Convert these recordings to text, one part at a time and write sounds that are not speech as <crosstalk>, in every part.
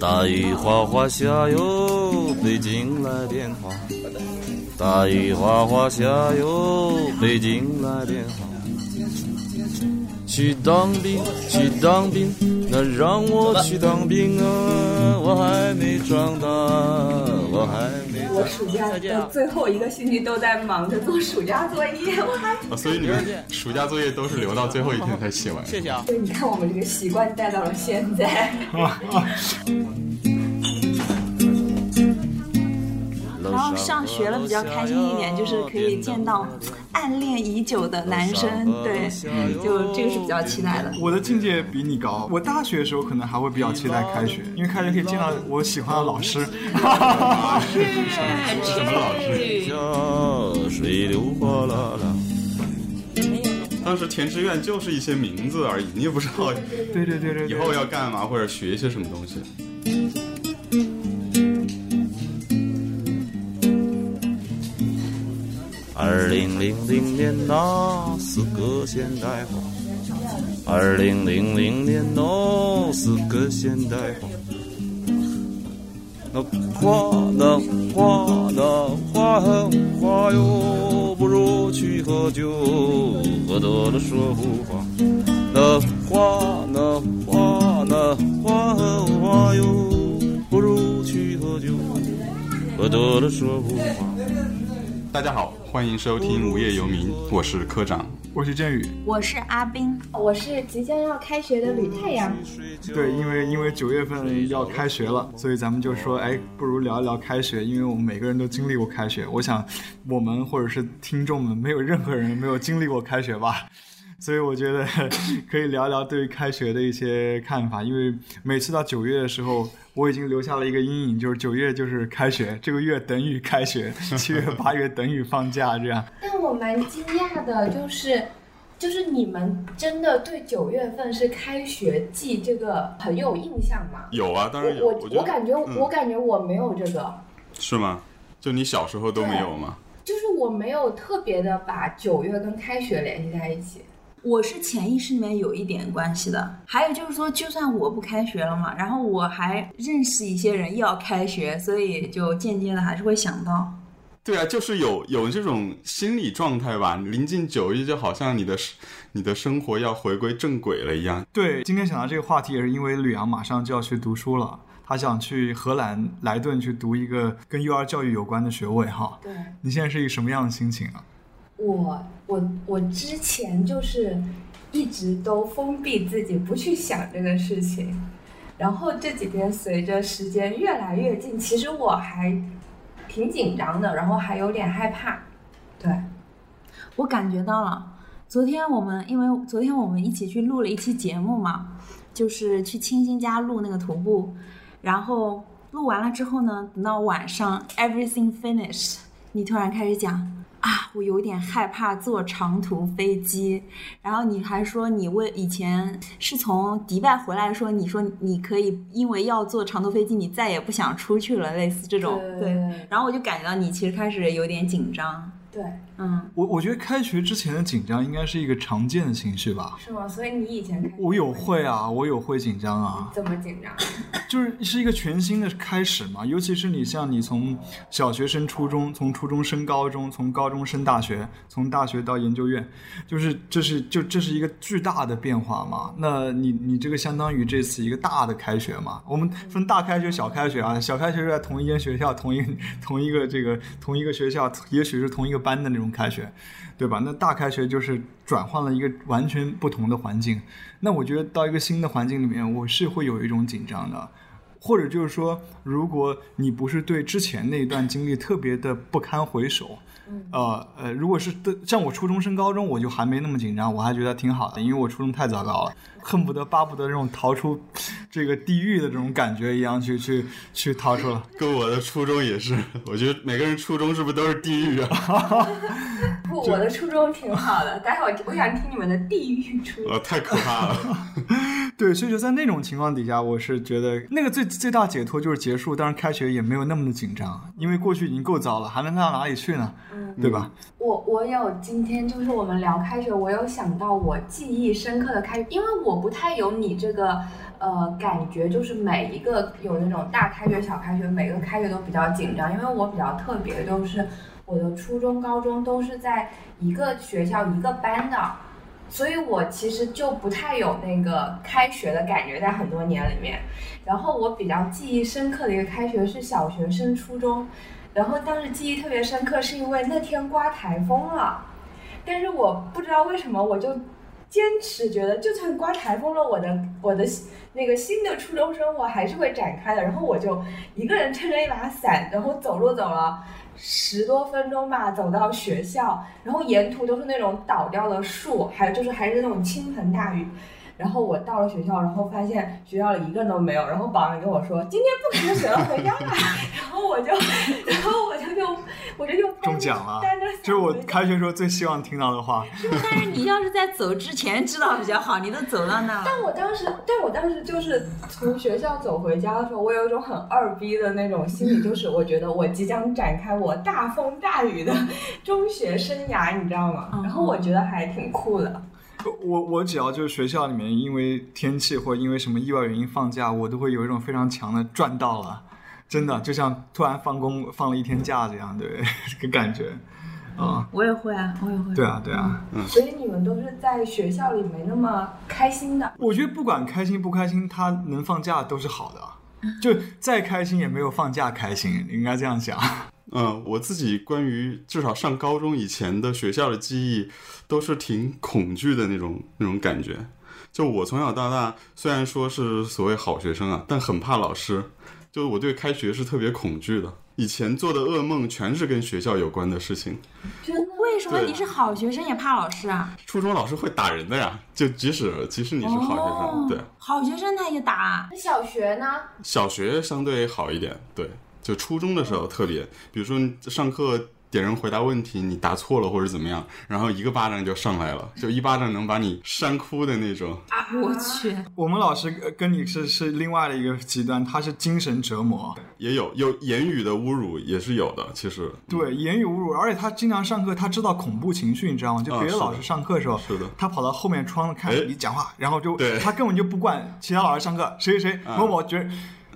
大雨哗哗下哟，北京来电话。大雨哗哗下哟，北京来电话。去当兵，去当兵，那让我去当兵啊！我还没长大，我还暑假的最后一个星期都在忙着做暑假作业，我还。啊，所以你们暑假作业都是留到最后一天才写完。谢谢啊。对，你看我们这个习惯带到了现在。然 <laughs> 后上学了比较开心一点，就是可以见到暗恋已久的男生，对，就这个是比较期待的。我的境界比你高，我大学的时候可能还会比较期待开学，因为开学可以见到我喜欢的老师。<laughs> 是。什么老师？水流哗啦啦。当时填志愿就是。一些名字而已，你也不知道对对对对，以后要干嘛或者学一些什么东西。二零零零年那是个现代化，二零零零年那是个现代化。那花那花那花很花哟，不如去喝酒，喝多了说胡话。那花那花那花很花哟，不如去喝酒，喝多了说胡话。大家好，欢迎收听《无业游民》，我是科长。我是振宇。我是阿斌，我是即将要开学的吕太阳。对，因为因为九月份要开学了，所以咱们就说，哎，不如聊一聊开学，因为我们每个人都经历过开学。我想，我们或者是听众们，没有任何人没有经历过开学吧。所以我觉得 <laughs> 可以聊聊对于开学的一些看法，因为每次到九月的时候，我已经留下了一个阴影，就是九月就是开学，这个月等于开学，七月八月等于放假，这样。<laughs> 但我蛮惊讶的，就是，就是你们真的对九月份是开学季这个很有印象吗？有啊，当然有。我我我感觉、嗯我感觉我没有这个，是吗？就你小时候都没有吗？就是我没有特别的把九月跟开学联系在一起。我是潜意识里面有一点关系的。还有就是说，就算我不开学了嘛，然后我还认识一些人要开学，所以就间接的还是会想到。对啊，就是有有这种心理状态吧。临近九一，就好像你的你的生活要回归正轨了一样。对，今天想到这个话题，也是因为吕阳马上就要去读书了，他想去荷兰莱顿去读一个跟幼儿教育有关的学位哈。对，你现在是一个什么样的心情啊？我我我之前就是一直都封闭自己，不去想这个事情。然后这几天随着时间越来越近，其实我还挺紧张的，然后还有点害怕。对，我感觉到了。昨天我们因为昨天我们一起去录了一期节目嘛，就是去清新家录那个徒步，然后录完了之后呢，等到晚上 everything finished，你突然开始讲啊，我有点害怕坐长途飞机，然后你还说你为以前是从迪拜回来说，你说你可以因为要坐长途飞机，你再也不想出去了，类似这种对。然后我就感觉到你其实开始有点紧张，对，嗯。我我觉得开学之前的紧张应该是一个常见的情绪吧。是吗？所以你以前开我有会啊，我有会紧张啊，怎么紧张？<laughs> 就是是一个全新的开始嘛。尤其是你像你从小学升初中，从初中升高中，从高中升大学，从大学到研究院，就是这是就这是一个巨大的变化嘛。那你你这个相当于这次一个大的开学嘛。我们分大开学、小开学啊。小开学是在同一间学校、同一同一个这个同一个学校，也许是同一个班的那种开学。对吧？那大开学就是转换了一个完全不同的环境。那我觉得到一个新的环境里面，我是会有一种紧张的，或者就是说，如果你不是对之前那一段经历特别的不堪回首，呃呃，如果是的像我初中升高中，我就还没那么紧张，我还觉得挺好的，因为我初中太糟糕了，恨不得巴不得这种逃出这个地狱的这种感觉一样去去去逃出来。跟我的初衷也是，<laughs> 我觉得每个人初衷是不是都是地狱啊？<laughs> 不，我的初衷挺好的。待会儿我想听你们的地狱初衷。呃，太可怕了。<laughs> 对，所以说在那种情况底下，我是觉得那个最最大解脱就是结束，当然开学也没有那么的紧张，因为过去已经够糟了，还能到哪里去呢？对吧？我我有今天就是我们聊开学，我有想到我记忆深刻的开学，因为我我不太有你这个呃感觉，就是每一个有那种大开学、小开学，每个开学都比较紧张，因为我比较特别，就是我的初中、高中都是在一个学校一个班的。所以我其实就不太有那个开学的感觉，在很多年里面。然后我比较记忆深刻的一个开学是小学升初中，然后当时记忆特别深刻，是因为那天刮台风了，但是我不知道为什么，我就坚持觉得，就算刮台风了，我的我的那个新的初中生活还是会展开的。然后我就一个人撑着一把伞，然后走路走了。十多分钟吧，走到学校，然后沿途都是那种倒掉的树，还有就是还是那种倾盆大雨。然后我到了学校，然后发现学校里一个人都没有。然后保安跟我说：“今天不开学了，回家吧。”然后我就，然后我就就我就又中奖了，就是我开学时候最希望听到的话。但是你要是在走之前知道比较好，你都走到那了。但我当时，但我当时就是从学校走回家的时候，我有一种很二逼的那种心理，就是我觉得我即将展开我大风大雨的中学生涯，你知道吗？然后我觉得还挺酷的。我我只要就是学校里面因为天气或因为什么意外原因放假，我都会有一种非常强的赚到了，真的就像突然放工放了一天假这样，对 <laughs> 这个感觉，啊，我也会啊，我也会。对啊，对啊，嗯。所以你们都是在学校里没那么开心的。我觉得不管开心不开心，他能放假都是好的，<laughs> 就再开心也没有放假开心，应该这样想。嗯，我自己关于至少上高中以前的学校的记忆，都是挺恐惧的那种那种感觉。就我从小到大，虽然说是所谓好学生啊，但很怕老师。就我对开学是特别恐惧的。以前做的噩梦全是跟学校有关的事情。真的？为什么你是好学生也怕老师啊？初中老师会打人的呀，就即使即使你是好学生，对。好学生他也打？小学呢？小学相对好一点，对。就初中的时候特别，比如说上课点人回答问题，你答错了或者怎么样，然后一个巴掌就上来了，就一巴掌能把你扇哭的那种。啊，我去！我们老师跟你是是另外的一个极端，他是精神折磨，也有有言语的侮辱也是有的，其实。对，言语侮辱，而且他经常上课，他知道恐怖情绪，你知道吗？就别的老师上课的时候，是的，他跑到后面窗子看你讲话，然后就他根本就不管其他老师上课，谁谁谁某某觉得。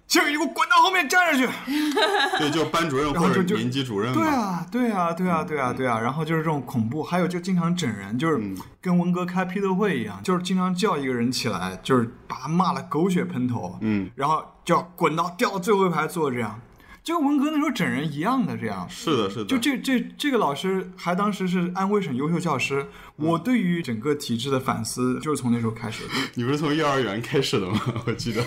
这个你给我滚到后面站着去！<laughs> 对，就班主任或者年级主任。对啊，对啊，对啊，对啊，对啊。然后就是这种恐怖，还有就经常整人，就是跟文革开批斗会一样，就是经常叫一个人起来，就是把他骂的狗血喷头。嗯，然后就要滚到掉到最后一排坐这样。就跟文革那时候整人一样的这样，是的，是的。就这这这个老师还当时是安徽省优秀教师。我对于整个体制的反思就是从那时候开始的。<laughs> 你不是从幼儿园开始的吗？<laughs> 我记得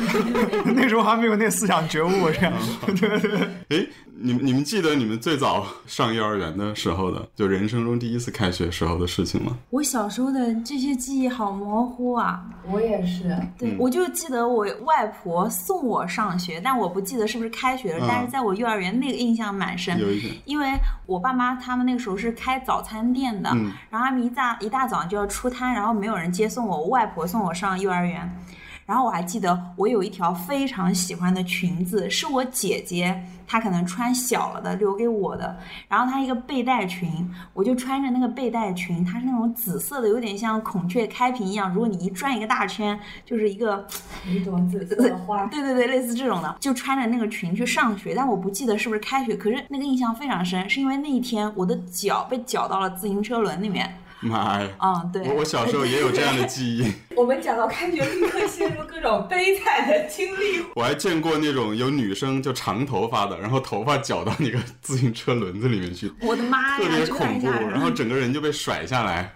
<laughs> 那时候还没有那思想觉悟这样。对对。哎，你们你们记得你们最早上幼儿园的时候的，就人生中第一次开学时候的事情吗？我小时候的这些记忆好模糊啊。我也是。对，我就记得我外婆送我上学，但我不记得是不是开学了。但是在我幼儿园那个印象蛮深，因为我爸妈他们那个时候是开早餐店的，然后他们一大一大早就要出摊，然后没有人接送我，我外婆送我上幼儿园。然后我还记得我有一条非常喜欢的裙子，是我姐姐她可能穿小了的留给我的。然后她一个背带裙，我就穿着那个背带裙，它是那种紫色的，有点像孔雀开屏一样。如果你一转一个大圈，就是一个一朵紫色的花。对对对，类似这种的，就穿着那个裙去上学。但我不记得是不是开学，可是那个印象非常深，是因为那一天我的脚被绞到了自行车轮里面。妈呀！嗯，对，我我小时候也有这样的记忆。<laughs> 我们讲到开学，立刻陷入各种悲惨的经历。<laughs> 我还见过那种有女生就长头发的，然后头发绞到那个自行车轮子里面去，我的妈呀，特别恐怖，然后整个人就被甩下来。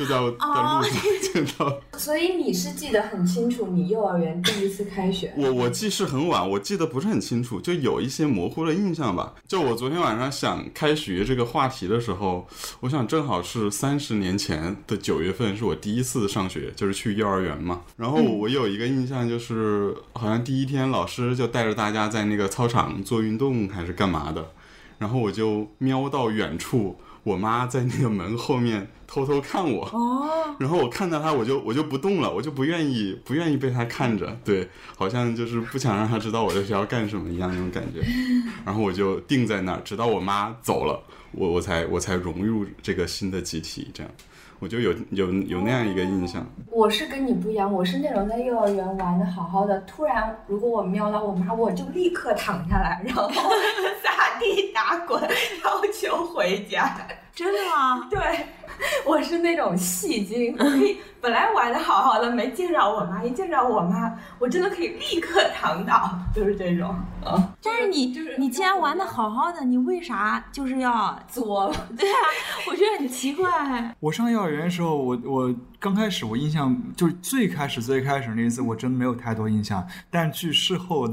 就在我的路上 <laughs> 见到，所以你是记得很清楚，你幼儿园第一次开学。我我记事很晚，我记得不是很清楚，就有一些模糊的印象吧。就我昨天晚上想开学这个话题的时候，我想正好是三十年前的九月份，是我第一次上学，就是去幼儿园嘛。然后我有一个印象，就是好像第一天老师就带着大家在那个操场做运动还是干嘛的，然后我就瞄到远处。我妈在那个门后面偷偷看我。哦，<laughs> 然后我看到她，我就我就不动了，我就不愿意不愿意被她看着，对，好像就是不想让她知道我在学校干什么一样那种感觉。<laughs> 然后我就定在那儿，直到我妈走了，我我才我才融入这个新的集体，这样，我就有有有那样一个印象。我是跟你不一样，我是那种在幼儿园玩的好好的，突然如果我瞄到我妈，我就立刻躺下来，然后 <laughs> 撒地打滚，要求回家。真的吗？<laughs> 对，我是那种戏精，我 <laughs> 可以本来玩的好好的，没见着我妈，一见着我妈，我真的可以立刻躺倒，就是这种。嗯，但是你就是你既然玩的好好的，你为啥就是要？作了。<laughs> 对啊，我觉得很奇怪。我上幼儿园的时候，我我刚开始我印象就是最开始最开始那一次，我真没有太多印象。但据事后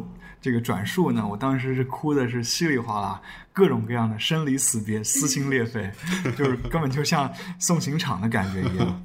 这个转述呢，我当时是哭的是稀里哗啦，各种各样的生离死别、撕心裂肺，就是根本就像送刑场的感觉一样。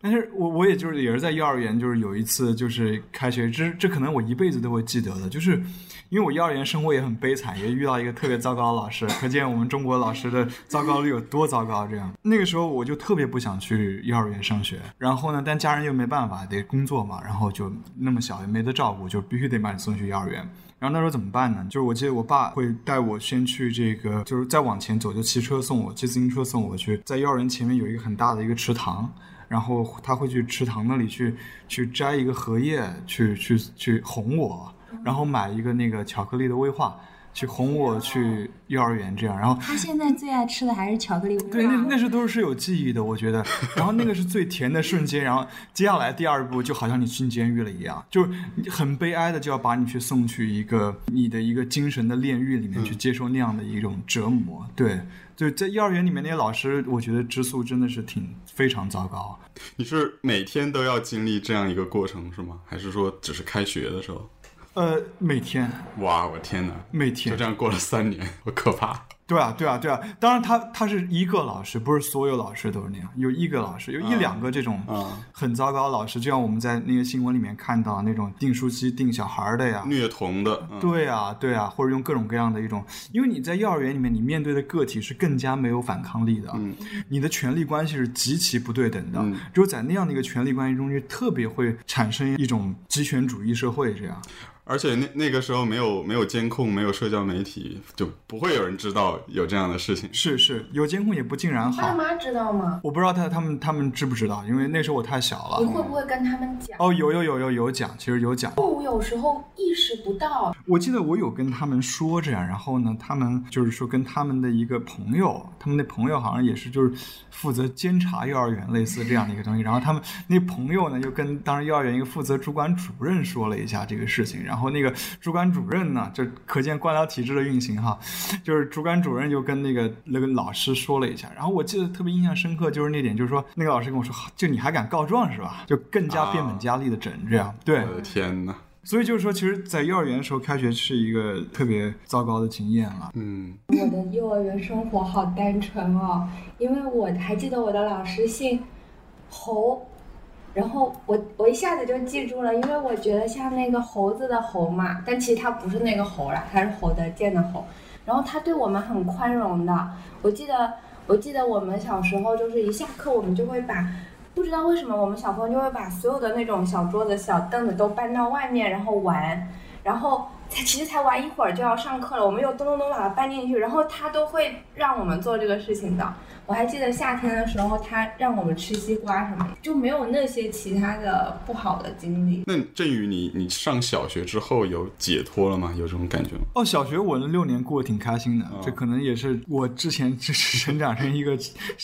但是我我也就是也是在幼儿园，就是有一次就是开学，这这可能我一辈子都会记得的，就是因为我幼儿园生活也很悲惨，也遇到一个特别糟糕的老师，可见我们中国老师的糟糕率有多糟糕。这样那个时候我就特别不想去幼儿园上学，然后呢，但家人又没办法，得工作嘛，然后就那么小也没得照顾，就必须得把你送去幼儿园。然后那时候怎么办呢？就是我记得我爸会带我先去这个，就是再往前走，就骑车送我，骑自行车送我去，在幼儿园前面有一个很大的一个池塘，然后他会去池塘那里去去摘一个荷叶，去去去哄我，然后买一个那个巧克力的威化，去哄我去幼儿园这样，然后他现在最爱吃的还是巧克力对，那那是都是有记忆的，我觉得。然后那个是最甜的瞬间，然后接下来第二步就好像你进监狱了一样，就是很悲哀的就要把你去送去一个你的一个精神的炼狱里面去接受那样的一种折磨。对，就在幼儿园里面那些老师，我觉得质素真的是挺非常糟糕。你是每天都要经历这样一个过程是吗？还是说只是开学的时候？呃，每天哇，我天哪！每天就这样过了三年，<laughs> 好可怕。对啊，对啊，对啊。当然他，他是一个老师，不是所有老师都是那样。有一个老师，有一两个这种啊很糟糕的老师，就像我们在那个新闻里面看到那种订书机订小孩儿的呀，虐童的，嗯、对啊，对啊，或者用各种各样的一种，因为你在幼儿园里面，你面对的个体是更加没有反抗力的，嗯你的权力关系是极其不对等的，嗯只有在那样的一个权力关系中，就特别会产生一种极权主义社会这样。而且那那个时候没有没有监控，没有社交媒体，就不会有人知道有这样的事情。是是，有监控也不尽然好。爸妈知道吗？我不知道他他们他们知不知道，因为那时候我太小了你。会不会跟他们讲？哦，有有有有有讲，其实有讲。我有时候意识不到，我记得我有跟他们说这样，然后呢，他们就是说跟他们的一个朋友，他们那朋友好像也是就是负责监察幼儿园类似这样的一个东西，然后他们那朋友呢又跟当时幼儿园一个负责主管主任说了一下这个事情，然后那个主管主任呢，就可见官僚体制的运行哈，就是主管主任就跟那个那个老师说了一下，然后我记得特别印象深刻就是那点，就是说那个老师跟我说，就你还敢告状是吧？就更加变本加厉的整这样，对。我的天哪！所以就是说，其实，在幼儿园的时候开学是一个特别糟糕的经验了。嗯，我的幼儿园生活好单纯哦，因为我还记得我的老师姓侯，然后我我一下子就记住了，因为我觉得像那个猴子的猴嘛，但其实它不是那个猴啦，它是侯德健的猴。然后他对我们很宽容的，我记得我记得我们小时候就是一下课我们就会把。不知道为什么，我们小朋友就会把所有的那种小桌子、小凳子都搬到外面，然后玩，然后才其实才玩一会儿就要上课了，我们又咚咚咚把它搬进去，然后他都会让我们做这个事情的。我还记得夏天的时候，他让我们吃西瓜什么的，就没有那些其他的不好的经历。那振宇，你你上小学之后有解脱了吗？有这种感觉吗？哦，小学我那六年过得挺开心的，哦这可能也是我之前就是成长成一个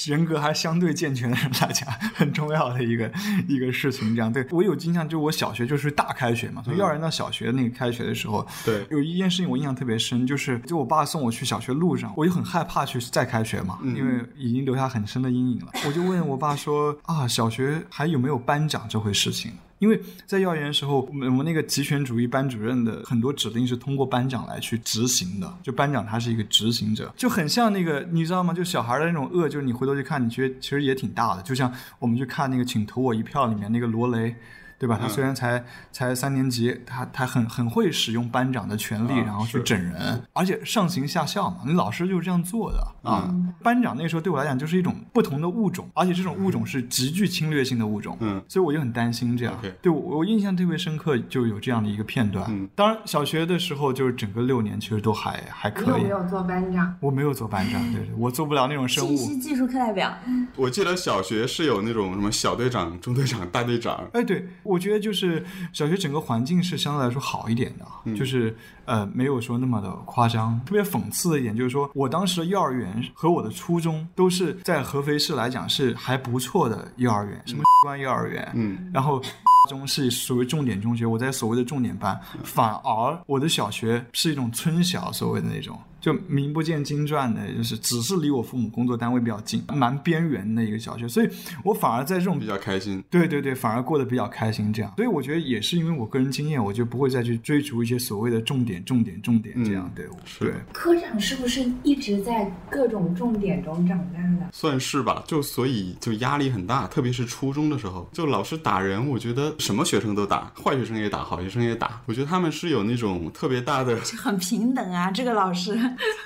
人格还相对健全的人来讲 <laughs> 很重要的一个一个事情。这样，对我有印象，就我小学就是大开学嘛，从幼儿园到小学那个开学的时候，对有一件事情我印象特别深，就是就我爸送我去小学路上，我就很害怕去再开学嘛，因为已经留下很深的阴影了。<laughs> 我就问我爸说啊，小学还有没有班长这回事情？因为在幼儿园的时候，我们我们那个极权主义班主任的很多指令是通过班长来去执行的，就班长他是一个执行者，就很像那个你知道吗？就小孩的那种恶，就是你回头去看，你觉得其实也挺大的。就像我们去看那个《请投我一票》里面那个罗雷，对吧？他嗯虽然才才三年级，他他很很会使用班长的权力，啊然后去整人，而且上行下效嘛，你老师就是这样做的啊。班长那时候对我来讲就是一种不同的物种，而且这种物种是极具侵略性的物种，嗯所以我就很担心这样。对我我印象特别深刻，就有这样的一个片段。嗯当然小学的时候就是整个六年其实都还还可以没。有做班长？我没有做班长，对对，我做不了那种生物。信息技术课代表，我记得小学是有那种什么小队长、中队长、大队长，哎，对，我觉得就是小学整个环境是相对来说好一点的，啊，就是呃没有说那么的夸张。特别讽刺的一点就是说，我当时的幼儿园和我的初中都是在合肥市来讲是还不错的幼儿园，什么关幼儿园，嗯，然后。中是属于重点中学，我在所谓的重点班，反而我的小学是一种村小，所谓的那种，就名不见经传的，就是只是离我父母工作单位比较近，蛮边缘的一个小学，所以我反而在这种比较开心。对对对，反而过得比较开心，这样。所以我觉得也是因为我个人经验，我就不会再去追逐一些所谓的重点、重点、重点这样。嗯对，是对，科长是不是一直在各种重点中长大的？算是吧，就所以就压力很大，特别是初中的时候，就老师打人，我觉得什么学生都打，坏学生也打，好学生也打，我觉得他们是有那种特别大的，很平等啊，这个老师。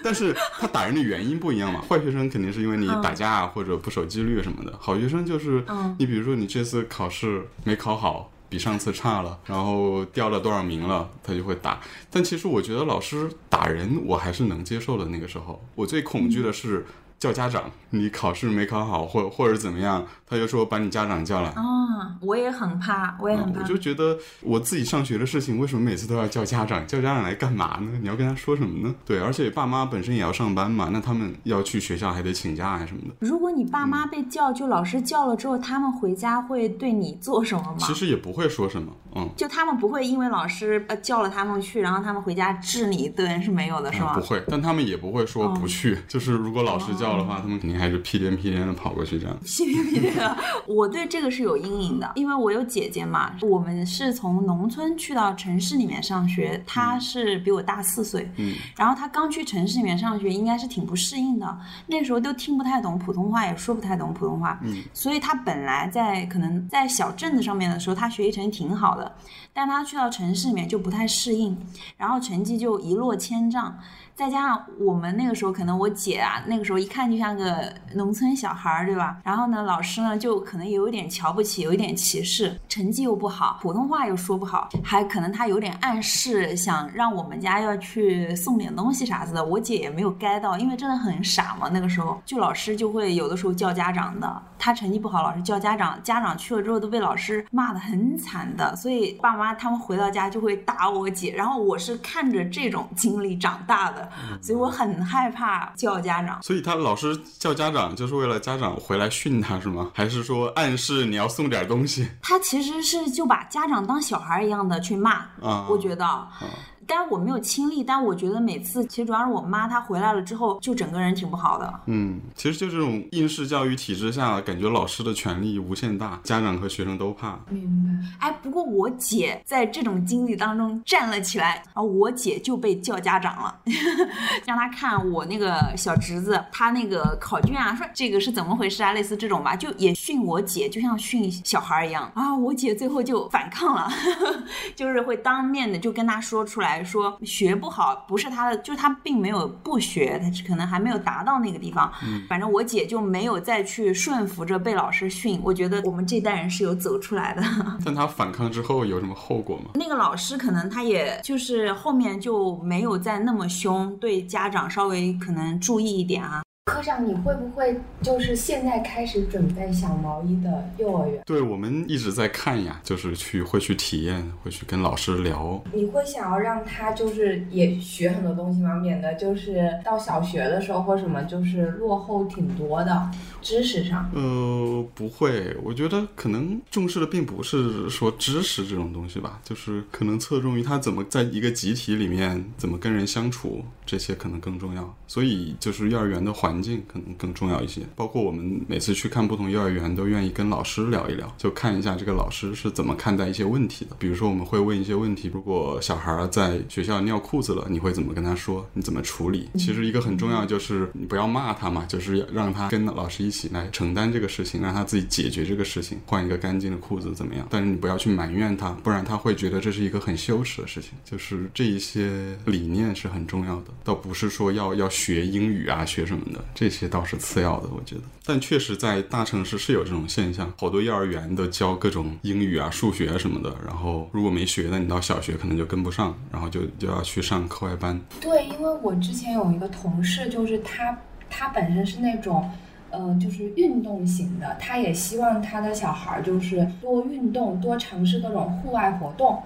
但是他打人的原因不一样嘛，坏学生肯定是因为你打架啊或者不守纪律什么的，好学生就是嗯你比如说你这次考试没考好。比上次差了，然后掉了多少名了，他就会打。但其实我觉得老师打人，我还是能接受的。那个时候，我最恐惧的是叫家长，你考试没考好，或或者怎么样，他就说把你家长叫来。啊，我也很怕，我也很怕。嗯我就觉得我自己上学的事情，为什么每次都要叫家长？叫家长来干嘛呢？你要跟他说什么呢？对，而且爸妈本身也要上班嘛，那他们要去学校还得请假啊什么的。如果你爸妈被叫，就老师叫了之后，他们回家会对你做什么吗？其实也不会说什么，嗯，就他们不会因为老师呃叫了他们去，然后他们回家治你一顿是没有的，是吗？不会，但他们也不会说不去。就是如果老师叫的话，他们肯定还是屁颠屁颠的跑过去这样。屁颠屁颠的。<laughs> 我对这个是有阴影的，因为我有姐姐嘛，我们是从农村去到城市里面上学，她是比我大四岁，嗯，然后她刚去城市里面上学，应该是挺不适应的，那时候都听不太懂普通话，也说不太懂普通话，嗯，所以她本来在可能在小镇子上面的时候，她学习成绩挺好的，但她去到城市里面就不太适应，然后成绩就一落千丈。再加上我们那个时候，可能我姐啊，那个时候一看就像个农村小孩儿，对吧？然后呢，老师呢就可能有一点瞧不起，有一点歧视，成绩又不好，普通话又说不好，还可能他有点暗示想让我们家要去送点东西啥子的。我姐也没有该到，因为真的很傻嘛，那个时候就老师就会有的时候叫家长的，他成绩不好，老师叫家长，家长去了之后都被老师骂得很惨的，所以爸妈他们回到家就会打我姐，然后我是看着这种经历长大的。所以我很害怕叫家长。所以他老师叫家长，就是为了家长回来训他是吗？还是说暗示你要送点东西他其实是就把家长当小孩一样的去骂，啊？我觉得。但我没有亲历，但我觉得每次其实主要是我妈她回来了之后，就整个人挺不好的。嗯，其实就这种应试教育体制下，感觉老师的权力无限大，家长和学生都怕。明白。哎，不过我姐在这种经历当中站了起来，然后我姐就被叫家长了，<laughs> 让她看我那个小侄子，他那个考卷啊，说这个是怎么回事啊，类似这种吧，就也训我姐，就像训小孩一样啊。我姐最后就反抗了，<laughs> 就是会当面的就跟他说出来说学不好不是他的，就是他并没有不学，他可能还没有达到那个地方。反正我姐就没有再去顺服着被老师训。我觉得我们这代人是有走出来的。<laughs> 但他反抗之后有什么后果吗？那个老师可能他也就是后面就没有再那么凶，对家长稍微可能注意一点啊。科长，你会不会就是现在开始准备小毛衣的幼儿园？对我们一直在看呀，就是去会去体验，会去跟老师聊。你会想要让他就是也学很多东西吗？免得就是到小学的时候或什么就是落后挺多的知识上。呃，不会，我觉得可能重视的并不是说知识这种东西吧，就是可能侧重于他怎么在一个集体里面怎么跟人相处，这些可能更重要。所以就是幼儿园的环境可能更重要一些。包括我们每次去看不同幼儿园，都愿意跟老师聊一聊，就看一下这个老师是怎么看待一些问题的。比如说，我们会问一些问题：如果小孩在学校尿裤子了，你会怎么跟他说？你怎么处理？其实一个很重要就是你不要骂他嘛，就是要让他跟老师一一起来承担这个事情，让他自己解决这个事情，换一个干净的裤子怎么样？但是你不要去埋怨他，不然他会觉得这是一个很羞耻的事情。就是这一些理念是很重要的，倒不是说要要学英语啊，学什么的，这些倒是次要的，我觉得。但确实在大城市是有这种现象，好多幼儿园都教各种英语啊、数学啊什么的，然后如果没学的，你到小学可能就跟不上，然后就就要去上课外班。对，因为我之前有一个同事，就是他，他本身是那种，呃，就是运动型的，他也希望他的小孩儿就是多运动，多尝试各种户外活动。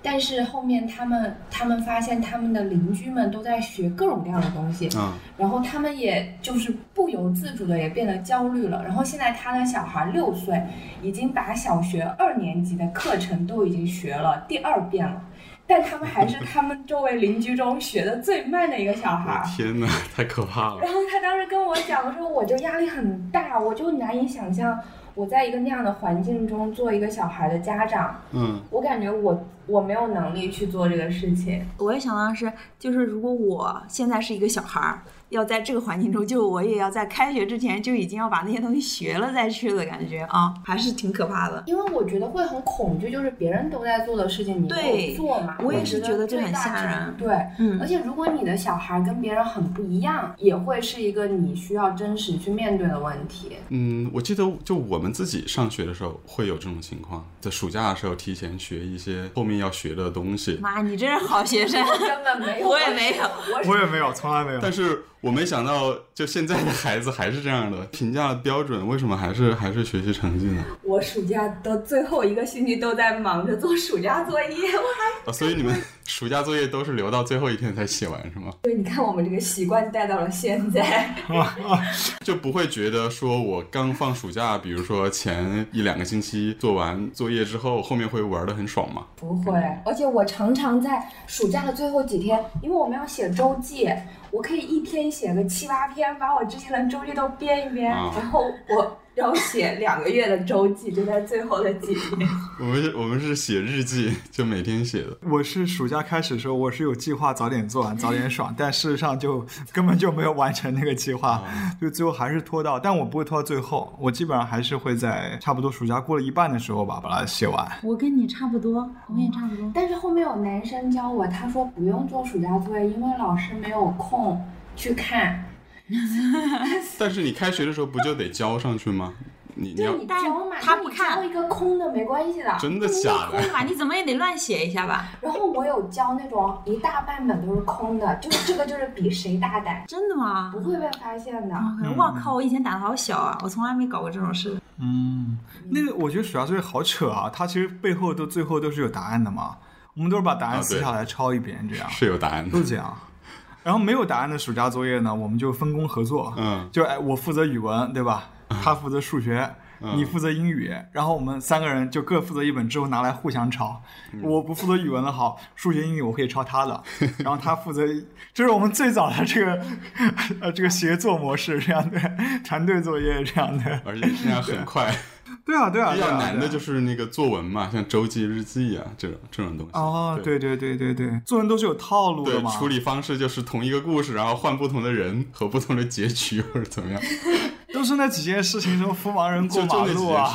但是后面他们他们发现他们的邻居们都在学各种各样的东西，啊，然后他们也就是不由自主的也变得焦虑了。然后现在他的小孩六岁，已经把小学二年级的课程都已经学了第二遍了，但他们还是他们周围邻居中学的最慢的一个小孩。<laughs> 天哪，太可怕了！然后他当时跟我讲的时候，我就压力很大，我就难以想象我在一个那样的环境中做一个小孩的家长，嗯，我感觉我我没有能力去做这个事情。我也想到的是，就是如果我现在是一个小孩儿，要在这个环境中，就我也要在开学之前就已经要把那些东西学了再去的感觉啊，还是挺可怕的。因为我觉得会很恐惧，就是别人都在做的事情，你没对有做嘛。我也是觉得这很吓人对，嗯而且如果你的小孩跟别人很不一样，也会是一个你需要真实去面对的问题。嗯，我记得就我们自己上学的时候会有这种情况，在暑假的时候提前学一些后面要学的东西，妈，你真是好学生。根本 <laughs> 没有，我也没有我也没有，从来没有。但是我没想到，就现在的孩子还是这样的，评价标准为什么还是还是学习成绩呢？我暑假的最后一个星期都在忙着做暑假作业，我还啊，所以你们暑假作业都是留到最后一天才写完是吗？对，你看我们这个习惯带到了现在。<laughs> 就不会觉得说我刚放暑假，比如说前一两个星期做完作业之后，后面会玩的很爽吗？不会，而且我常常在暑假的最后几天，因为我们要写周记，我可以一天写个七八篇，把我之前的周记都编一编，啊然后我要写两个月的周记，就在最后的几天。<laughs> 我们是我们是写日记，就每天写的。我是暑假开始的时候，我是有计划早点做完，早点爽，但事实上就 <laughs> 根本就没有完成那个计划，就最后还是拖到，但我不会拖到最后，我基本上还是会在差不多暑假过了一半的时候吧，把它写完。我跟你差不多，我也差不多。但是后面有男生教我，他说不用做暑假作业，因为老师没有空去看。<laughs> 但是你开学的时候不就得交上去吗？你你要对你但交他不看交一个空的没关系的。真的假的？空吧，你怎么也得乱写一下吧？然后我有交那种一大半本都是空的，就是这个就是比谁大胆，真的吗不？会被发现的。我靠！我以前胆子好小啊，我从来没搞过这种事。嗯，那个我觉得暑假作业好扯啊，它其实背后都最后都是有答案的嘛，我们都是把答案撕下来抄一遍，这样是有答案的。都是这样。然后没有答案的暑假作业呢，我们就分工合作，嗯，就哎，我负责语文，对吧？他负责数学，嗯你负责英语，然后我们三个人就各负责一本，之后拿来互相抄。嗯我不负责语文的好，数学、英语我可以抄他的，<laughs> 然后他负责，这是我们最早的这个 <laughs> 呃这个协作模式，这样的 <laughs> 团队作业这样的。而且这样很快。对啊，对啊，比。较难的就是那个作文嘛，像周记、日记啊这种这种东西。哦，对对对对对，作文都是有套路的对，嘛。处理方式就是同一个故事，然后换不同的人和不同的结局或者怎么样。都是那几件事情，什么扶盲人过马路啊，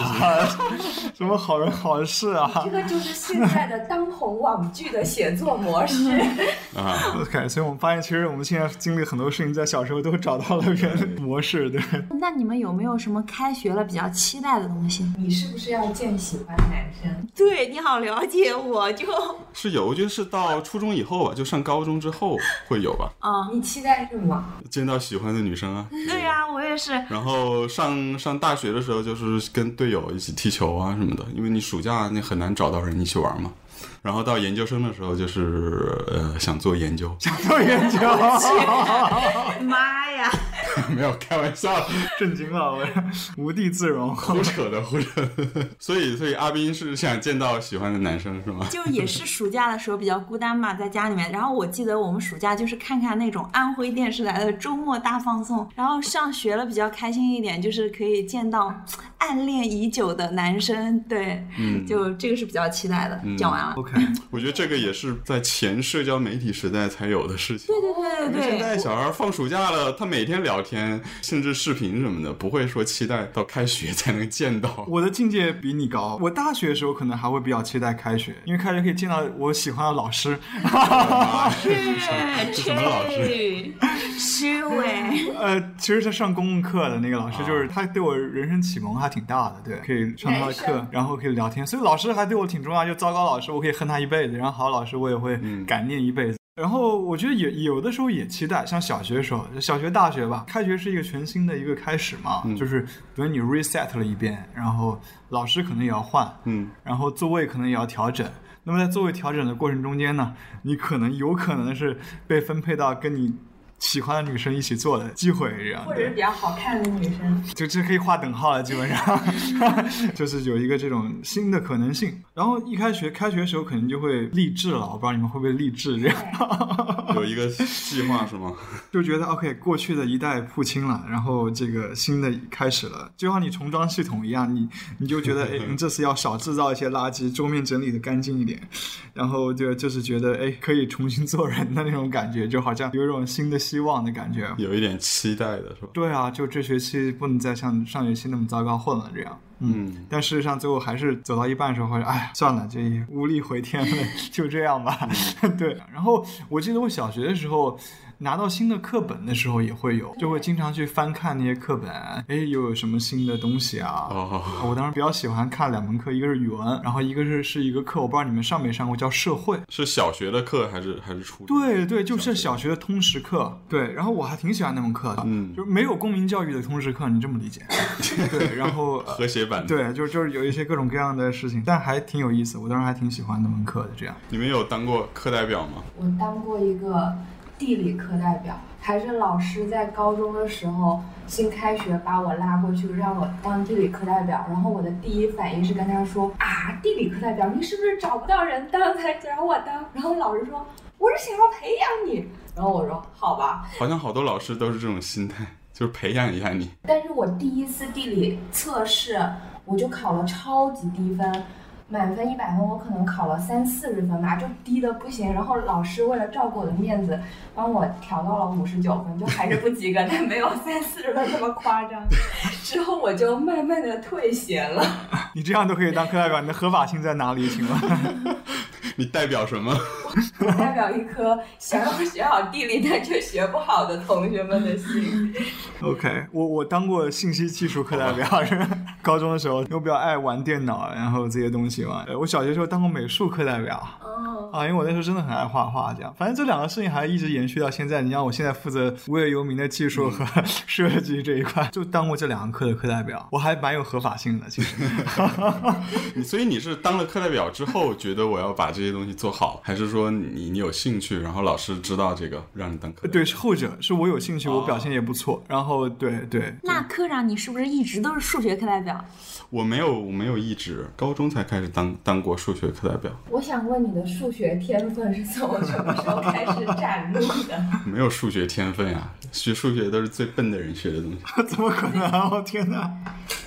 <laughs> 什么好人好事啊。这个就是现在的当红网剧的写作模式。<laughs> 啊，OK，所以我们发现，其实我们现在经历很多事情，在小时候都找到了原模式，对。那你们有没有什么开学了比较期待的东西？你是不是要见喜欢的男生？对你好了解我，就是有，我觉得是到初中以后吧，就上高中之后会有吧，啊，你期待什么？见到喜欢的女生啊。对呀、我也是。然后上上大学的时候，就是跟队友一起踢球啊什么的，因为你暑假你很难找到人一起玩嘛。然后到研究生的时候，就是呃想做研究，想做研究，妈呀！<laughs> 没有开玩笑，<laughs> 震惊了，我无地自容。胡扯的胡扯的。<laughs> 所以所以阿斌是想见到喜欢的男生是吗？就也是暑假的时候比较孤单嘛，在家里面。然后我记得我们暑假就是看看那种安徽电视台的周末大放送，然后上学了比较开心一点，就是可以见到暗恋已久的男生。对，嗯就这个是比较期待的。讲完了。OK，我觉得这个也是在前社交媒体时代才有的事情。对对对对现在，小孩放暑假了，他每天聊天，甚至视频什么的，不会说期待到开学才能见到。我的境界比你高。我大学的时候可能还会比较期待开学，因为开学可以见到我喜欢的老师。<laughs> 是什么老师？去虚伪。呃，其实他上公共课的那个老师，就是他对我人生启蒙还挺大的，对，可以上他的课，然后可以聊天，所以老师还对我挺重要。就糟糕老师，我可以恨他一辈子，然后好老师我也会感念一辈子。然后我觉得也有的时候也期待，像小学的时候，小学、大学吧，开学是一个全新的一个开始嘛，就是等于你 reset 了一遍，然后老师可能也要换，嗯，然后座位可能也要调整。那么在座位调整的过程中间呢，你可能有可能是被分配到跟你喜欢的女生一起做的机会，这样对或者是比较好看的女生。就这可以划等号了，基本上 <laughs> 就是有一个这种新的可能性。然后一开学开学的时候可能就会励志了，我不知道你们会不会励志这样。<laughs> 有一个计划是吗？<laughs> 就觉得 OK，过去的一代付清了，然后这个新的开始了，就像你重装系统一样，你你就觉得哎，你这次要少制造一些垃圾，桌面整理的干净一点，然后就就是觉得哎，可以重新做人的那种感觉，就好像有一种新的希望的感觉。有一点期待的是吧？对啊，就这学期不能再像上学期那么糟糕混了这样。嗯，但事实上最后还是走到一半的时候，哎，算了，这也无力回天了，就这样吧。<laughs> 对。然后我记得我小学的时候。拿到新的课本的时候也会有，就会经常去翻看那些课本，哎，又有什么新的东西啊？哦，我当时比较喜欢看两门课，一个是语文，然后一个是是一个课，我不知道你们上没上过，叫社会。是小学的课还是还是初中？对对，就是小学的通识课。对，然后我还挺喜欢那门课的，嗯就是没有公民教育的通识课，你这么理解？<laughs> 对，然后呃和谐版。，对，就就是有一些各种各样的事情，但还挺有意思。我当时还挺喜欢那门课的。这样，你们有当过课代表吗？我当过一个地理课代表，还是老师在高中的时候新开学把我拉过去让我当地理课代表，然后我的第一反应是跟他说啊，地理课代表你是不是找不到人当才找我当？然后老师说我是想要培养你，然后我说好吧，好像好多老师都是这种心态，就是培养一下你。但是我第一次地理测试我就考了超级低分。满分一百分，我可能考了三四十分吧，就低的不行。然后老师为了照顾我的面子，帮我调到了五十九分，就还是不及格，<laughs> 但没有三四十分这么夸张。之后我就慢慢的退学了。<laughs> 你这样都可以当课代表，你的合法性在哪里？请问？<laughs> 你代表什么？我代表一颗想要学好地理但却学不好的同学们的心。OK，我我当过信息技术课代表，是高中的时候，又比较爱玩电脑，然后这些东西嘛。我小学时候当过美术课代表。哦，啊，因为我那时候真的很爱画画，这样，反正这两个事情还一直延续到现在。你像我现在负责无业游民的技术和 <laughs> 设计这一块，就当过这两个课的课代表，我还蛮有合法性的，其实。<laughs> 你所以你是当了课代表之后，觉得我要把这些东西做好，还是说你你有兴趣，然后老师知道这个让你当课？对，是后者，是我有兴趣，我表现也不错，然后对对，那科长，你是不是一直都是数学课代表？我没有，我没有一直，高中才开始当当过数学课代表，我想问你的数学天分是从什么时候开始展露的？<laughs> 没有数学天分呀。学数学都是最笨的人学的东西。<laughs> 怎么可能啊？我天哪！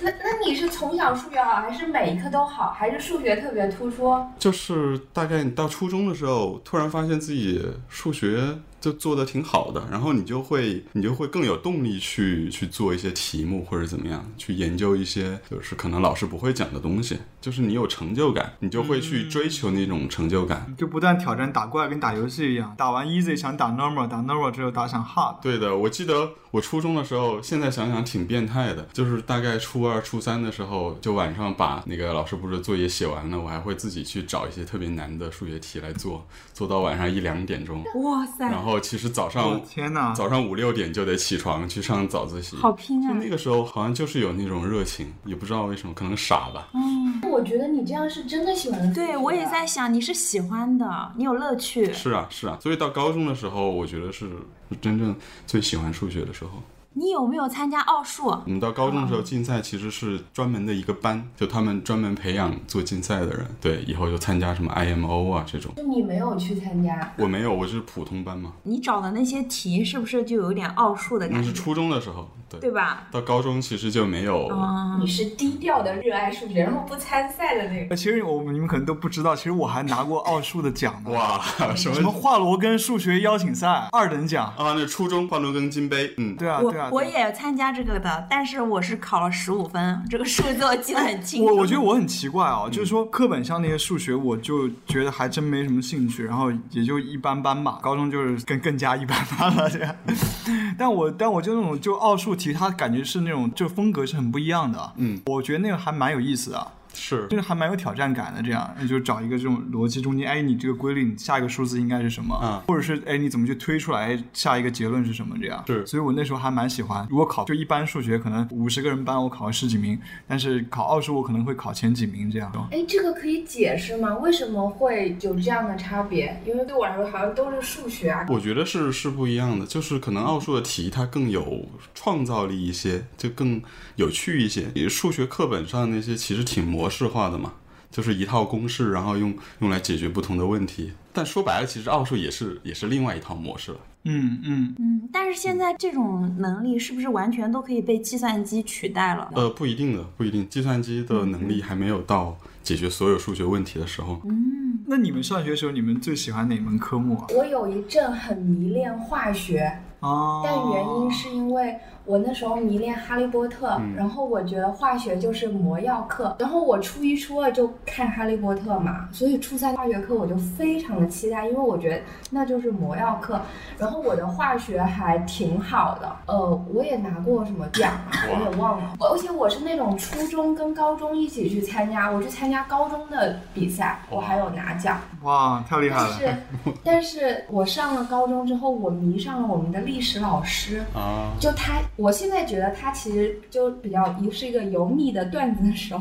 那那你是从小数学好，还是每一科都好，还是数学特别突出？就是大概你到初中的时候，突然发现自己数学就做的挺好的，然后你就会你就会更有动力去去做一些题目或者怎么样，去研究一些就是可能老师不会讲的东西，就是你有成就感，你就会去追求那种成就感。就不断挑战打怪，跟打游戏一样，打完 easy 想打 normal，打 normal 之后打上 hard。对的，我记得我初中的时候，现在想想挺变态的，就是大概初二、初三的时候，就晚上把那个老师布置的作业写完了，我还会自己去找一些特别难的数学题来做，做到晚上一两点钟。哇塞，然后其实早上天哪！早上五六点就得起床去上早自习。好拼啊！就那个时候好像就是有那种热情，也不知道为什么，可能傻吧。嗯我觉得你这样是真的喜欢对，我也在想，你是喜欢的，你有乐趣。是啊，是啊。所以到高中的时候，我觉得是是真正最喜欢数学的时候。你有没有参加奥数？我们到高中的时候，竞赛其实是专门的一个班，就他们专门培养做竞赛的人。对，以后就参加什么 IMO 啊这种。就你没有去参加？我没有，我是普通班嘛。你找的那些题是不是就有点奥数的感觉？那是初中的时候，对对吧？到高中其实就没有。嗯，你是低调的热爱数学，然后不参赛的那个。呃其实我你们可能都不知道，其实我还拿过奥数的奖呢。<laughs> 哇，什什么么华罗庚数学邀请赛二等奖？啊？那初中华罗庚金杯，嗯，对啊，对啊。我也参加这个的，但是我是考了十五分，这个数字我记得很清楚。我我觉得我很奇怪哦，就是说课本上那些数学，我就觉得还真没什么兴趣，然后也就一般般吧。高中就是更更加一般般了这样。<laughs> 但我但我就那种就奥数题，它感觉是那种就风格是很不一样的。嗯，我觉得那个还蛮有意思的。是就是还蛮有挑战感的，这样你就找一个这种逻辑中间，哎，你这个规律，你下一个数字应该是什么？嗯或者是哎，你怎么去推出来下一个结论是什么？这样是所以我那时候还蛮喜欢。如果考就一般数学，可能五十个人班我考了十几名，但是考奥数我可能会考前几名这样。哎，这个可以解释吗？为什么会有这样的差别？因为对我来说，好像都是数学啊。我觉得是是不一样的，就是可能奥数的题它更有创造力一些，就更有趣一些。也数学课本上那些其实挺模式化的嘛，就是一套公式，然后用用来解决不同的问题。但说白了，其实奥数也是也是另外一套模式了。嗯嗯，嗯，但是现在这种能力是不是完全都可以被计算机取代了？呃，不一定的，不一定，计算机的能力还没有到解决所有数学问题的时候。嗯那你们上学的时候，你们最喜欢哪门科目啊？我有一阵很迷恋化学，哦，但原因是因为我那时候迷恋哈利波特，然后我觉得化学就是魔药课，然后我初一初二就看哈利波特嘛，所以初三化学课我就非常的期待，因为我觉得那就是魔药课，然后我的化学还挺好的，呃，我也拿过什么奖啊，我也忘了，而且我是那种初中跟高中一起去参加，我去参加高中的比赛，我还有拿奖。哇，太厉害了！但是，<laughs> 但是我上了高中之后，我迷上了我们的历史老师。啊，就他，我现在觉得他其实就比较一是一个油腻的段子手，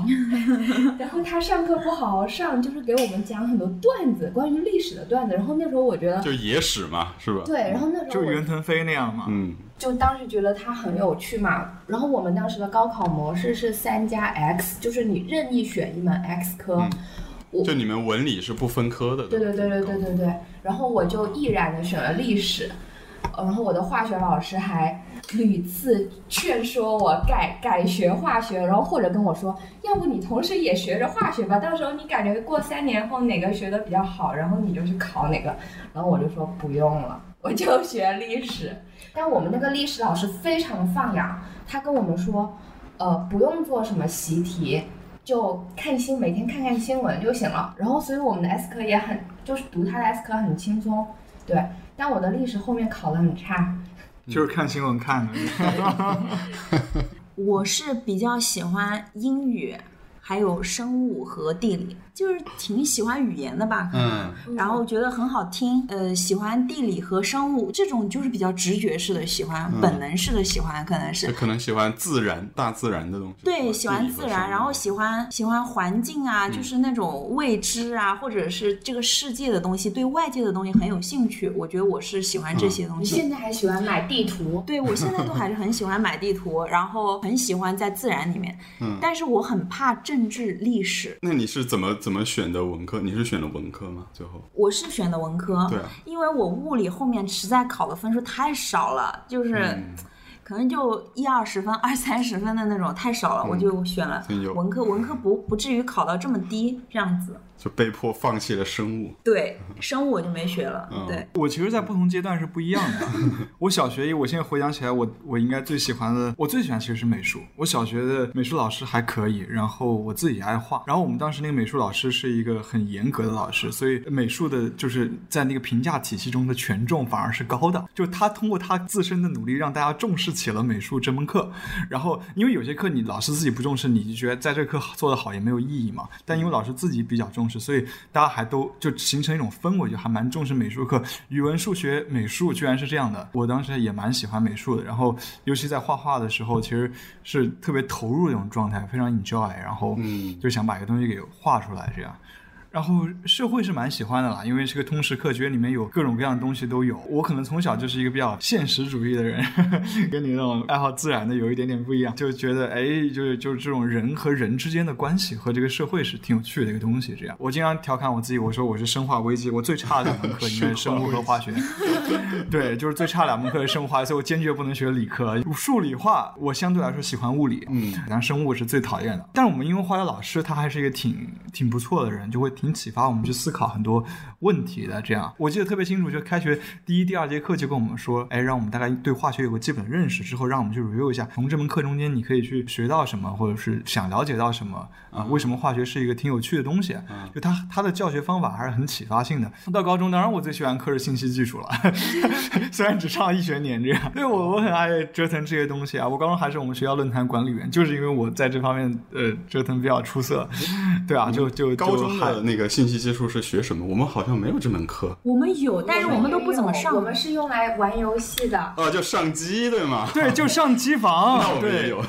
<laughs> 然后他上课不好好上，就是给我们讲很多段子，关于历史的段子。然后那时候我觉得就野史嘛，是吧？对，然后那时候我就袁腾飞那样嘛。嗯，就当时觉得他很有趣嘛。然后我们当时的高考模式是三加 X，就是你任意选一门 X 科。嗯就你们文理是不分科的。对对对对对对对。然后我就毅然的选了历史，呃然后我的化学老师还屡次劝说我改改学化学，然后或者跟我说，要不你同时也学着化学吧，到时候你感觉过三年后哪个学的比较好，然后你就去考哪个。<laughs> 然后我就说不用了，我就学历史。但我们那个历史老师非常放养，他跟我们说，呃，不用做什么习题，就看新，每天看看新闻就行了。然后，所以我们的 S 科也很，就是读他的 S 科很轻松，对。但我的历史后面考得很差，就是看新闻看的。<laughs> 我是比较喜欢英语，还有生物和地理，就是挺喜欢语言的吧。可能嗯，然后觉得很好听，呃，喜欢地理和生物这种就是比较直觉式的喜欢，本能式的喜欢，可能是就可能喜欢自然、大自然的东西。对，喜欢自然，然后喜欢喜欢环境啊，就是那种未知啊，或者是这个世界的东西，对外界的东西很有兴趣。我觉得我是喜欢这些东西。你现在还喜欢买地图？对我现在都还是很喜欢买地图，然后很喜欢在自然里面，但是我很怕政治历史。那你是怎么怎么选的文科？你是选的文科吗？最后我是选的文科，对啊因为我物理后面实在考的分数太少了，就是。嗯可能就一二十分、二三十分的那种太少了，我就选了文科。文科不不至于考到这么低这样子。就被迫放弃了生物。对，生物我就没学了。嗯对，我其实，在不同阶段是不一样的。<laughs> 我小学，我现在回想起来，我我应该最喜欢的，我最喜欢其实是美术。我小学的美术老师还可以，然后我自己也爱画。然后我们当时那个美术老师是一个很严格的老师，所以美术的就是在那个评价体系中的权重反而是高的。就他通过他自身的努力，让大家重视起了美术这门课。然后因为有些课你老师自己不重视，你就觉得在这课做得好也没有意义嘛。但因为老师自己比较重视，所以大家还都就形成一种氛围，就还蛮重视美术课。语文、数学、美术居然是这样的，我当时也蛮喜欢美术的。然后尤其在画画的时候，其实是特别投入的一种状态，非常 enjoy，然后嗯就想把一个东西给画出来这样。然后社会是蛮喜欢的啦，因为这个通识课觉得里面有各种各样的东西都有。我可能从小就是一个比较现实主义的人，<laughs> 跟你那种爱好自然的有一点点不一样，就觉得哎，就是就是这种人和人之间的关系和这个社会是挺有趣的一个东西。这样，我经常调侃我自己，我说我是生化危机，我最差的两门课应该是生物和化学。<laughs> 对，就是最差两门课是生物化学，所以我坚决不能学理科。数理化我相对来说喜欢物理，嗯，然后生物是最讨厌的。但是我们因为化学老师他还是一个挺挺不错的人，就会挺启发我们去思考很多问题的。这样，我记得特别清楚，就开学第一、第二节课就跟我们说，哎，让我们大概对化学有个基本的认识，之后让我们去 review 一下，从这门课中间你可以去学到什么，或者是想了解到什么啊？为什么化学是一个挺有趣的东西？就他他的教学方法还是很启发性的。到高中，当然我最喜欢课是信息技术了，<laughs> 虽然只上了一学年这样。对我我很爱折腾这些东西啊。我高中还是我们学校论坛管理员，就是因为我在这方面呃折腾比较出色。<laughs> 对啊，就就高中的那个信息技术是学什么？我们好像没有这门课。我们有，但是我们都不怎么上。我们是用来玩游戏的。哦，就上机对吗？对，就上机房。<laughs> 那我们也有。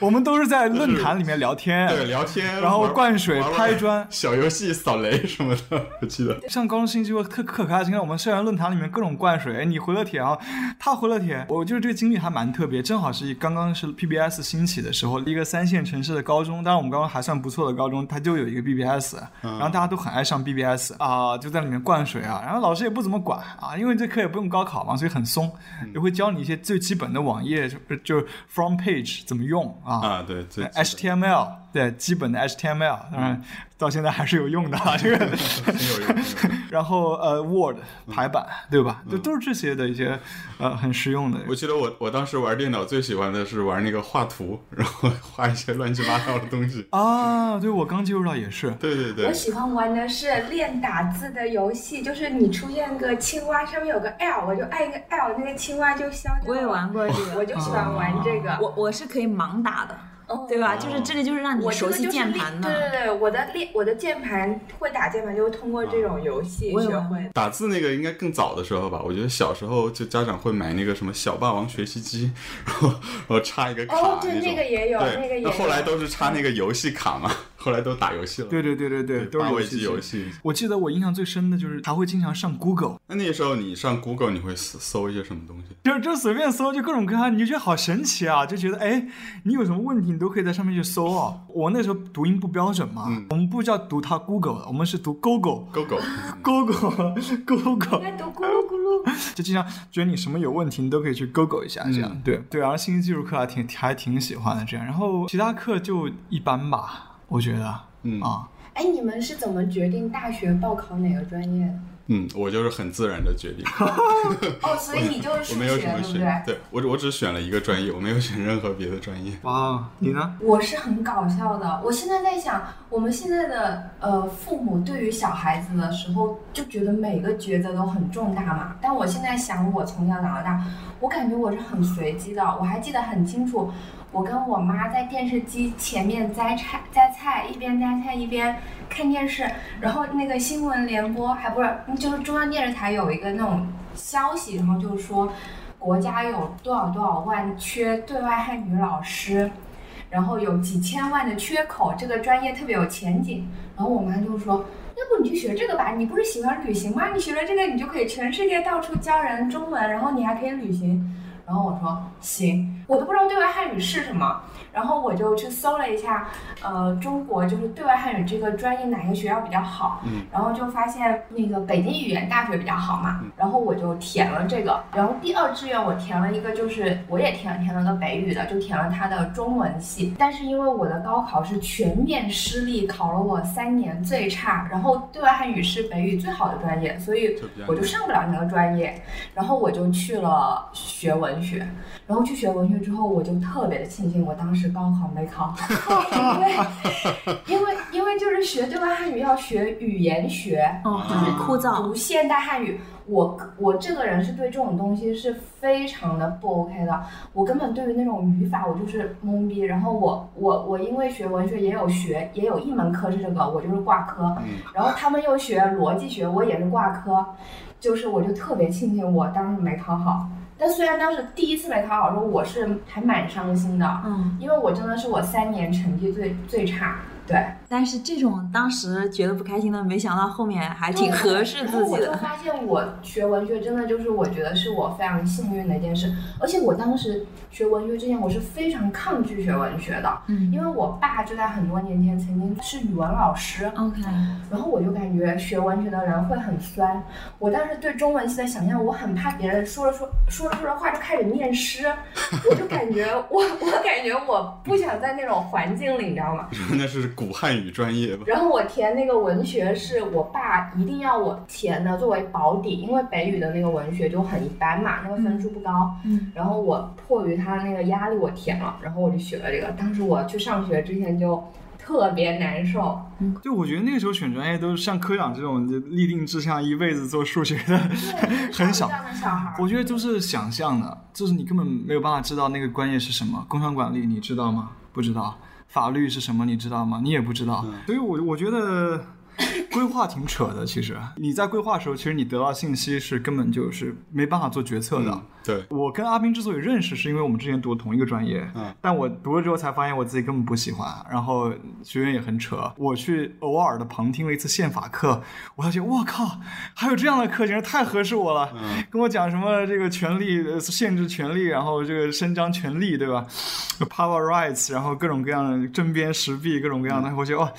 我们都是在论坛里面聊天。对，聊天。然后灌水、拍砖、小游戏、扫雷什么的，我记得。上高中信息课特可开心，我们校园论坛里面各种灌水。哎，你回了帖啊，他回了帖。我就是这个经历还蛮特别，正好是刚刚是 PBS 兴起的时候，一个三线城市的高中，当然我们高中还算不错的高中，它就有一个 BBS，然后大家都很爱上 BBS 啊，就在里面灌水啊，然后老师也不怎么管啊，因为这课也不用高考嘛，所以很松，也会教你一些最基本的网页就就 From Page 怎么用啊啊对，HTML 对基本的 HTML，当然到现在还是有用的 <laughs> 这个很有用。<laughs> 然后呃 Word 排版对吧？就都是这些的一些呃很实用的。我记得我我当时玩电脑最喜欢的是玩那个画图，<laughs> 然后画一些乱七八糟的东西啊。对，我刚接触到也是。对对对。我喜欢玩的是练打字的游戏，就是你出现个青蛙，上面有个 L，我就按一个 L，那个青蛙就消掉。我也玩过这个，我就喜欢玩这个。我我是可以盲打的。对吧？就是这个就是让你熟悉键盘的。对对对，我的练我的键盘会打键盘，就是通过这种游戏学会。打字那个应该更早的时候吧？我觉得小时候就家长会买那个什么小霸王学习机，然后然后插一个卡那种。哦，对，那个也有，那个也有。后来都是插那个游戏卡嘛。后来都打游戏了，对对对对对，都是八位机游戏。我记得我印象最深的就是他会经常上 Google。那那时候你上 Google 你会搜搜一些什么东西？就就随便搜，就各种各样，你就觉得好神奇啊！就觉得哎，你有什么问题你都可以在上面去搜啊。我那时候读音不标准嘛，我们不叫读它 Google，我们是读 Google Google Google Google。在读咕噜咕噜。就经常觉得你什么有问题，你都可以去 Google 一下，这样对对。然后信息技术课还挺还挺喜欢的这样，然后其他课就一般吧。我觉得，嗯啊，哎，你们是怎么决定大学报考哪个专业？嗯，我就是很自然的决定。<laughs> 哦，所以你就是数学，对不对？对，我我只选了一个专业，我没有选任何别的专业。哇，你呢？我是很搞笑的。我现在在想，我们现在的呃父母对于小孩子的时候，就觉得每个抉择都很重大嘛。但我现在想，我从小长到大，我感觉我是很随机的。我还记得很清楚。我跟我妈在电视机前面摘菜，摘菜一边摘菜一边看电视，然后那个新闻联播还不是，就是中央电视台有一个那种消息，然后就是说国家有多少多少万缺对外汉语老师，然后有几千万的缺口，这个专业特别有前景。然后我妈就说，要不你去学这个吧，你不是喜欢旅行吗？你学了这个，你就可以全世界到处教人中文，然后你还可以旅行。然后我说行，我都不知道对外汉语是什么，然后我就去搜了一下，呃，中国就是对外汉语这个专业哪个学校比较好，嗯，然后就发现那个北京语言大学比较好嘛，然后我就填了这个，然后第二志愿我填了一个就是我也填填了个北语的，就填了它的中文系，但是因为我的高考是全面失利，考了我三年最差，然后对外汉语是北语最好的专业，所以我就上不了那个专业，然后我就去了学文。文学，然后去学文学之后，我就特别的庆幸，我当时高考没考好，因为 <laughs> 因为因为就是学对外汉语要学语言学，就是枯燥，读现代汉语。我我这个人是对这种东西是非常的不 OK 的，我根本对于那种语法我就是懵逼。然后我我我因为学文学也有学也有一门课是这个，我就是挂科。然后他们又学逻辑学，我也是挂科，就是我就特别庆幸我当时没考好。但虽然当时第一次没考好，时候我是还蛮伤心的，嗯，因为我真的是我三年成绩最最差，对，但是这种当时觉得不开心的，没想到后面还挺合适自己的我就。发现我学文学真的就是我觉得是我非常幸运的一件事，而且我当时学文学之前我是非常抗拒学文学的，嗯因为我爸就在很多年前曾经是语文老师，，OK，然后我就感觉学文学的人会很酸。我当时对中文系的想象，我很怕别人说着说说着说着话就开始念诗，<laughs> 我就感觉我我感觉我不想在那种环境里，你知道吗？<laughs> 那是古汉语专业吧？然后我填那个文学是我爸一定要我填的作为保底，因为北语的那个文学就很一般嘛，那个分数不高。嗯，然后我迫于他那个压力，我填了，然后我就学了这个。当时我去上学之前就特别难受，就我觉得那个时候选专业都是像科长这种就立定志向一辈子做数学的，很少这。样的小孩。我觉得都是想象的，就是你根本没有办法知道那个专业是什么。工商管理你知道吗？不知道。法律是什么？你知道吗？你也不知道。所以我我觉得 <laughs> 规划挺扯的。其实你在规划的时候，其实你得到信息是根本就是没办法做决策的。嗯，对，我跟阿斌之所以认识，是因为我们之前读同一个专业，嗯，但我读了之后才发现我自己根本不喜欢，然后学院也很扯。我去偶尔的旁听了一次宪法课，我发现我靠，还有这样的课，简直太合适我了。嗯跟我讲什么这个权利、呃限制权利，然后这个伸张权利，对吧？Power rights，然后各种各样的针砭时弊，各种各样的，我觉得哇。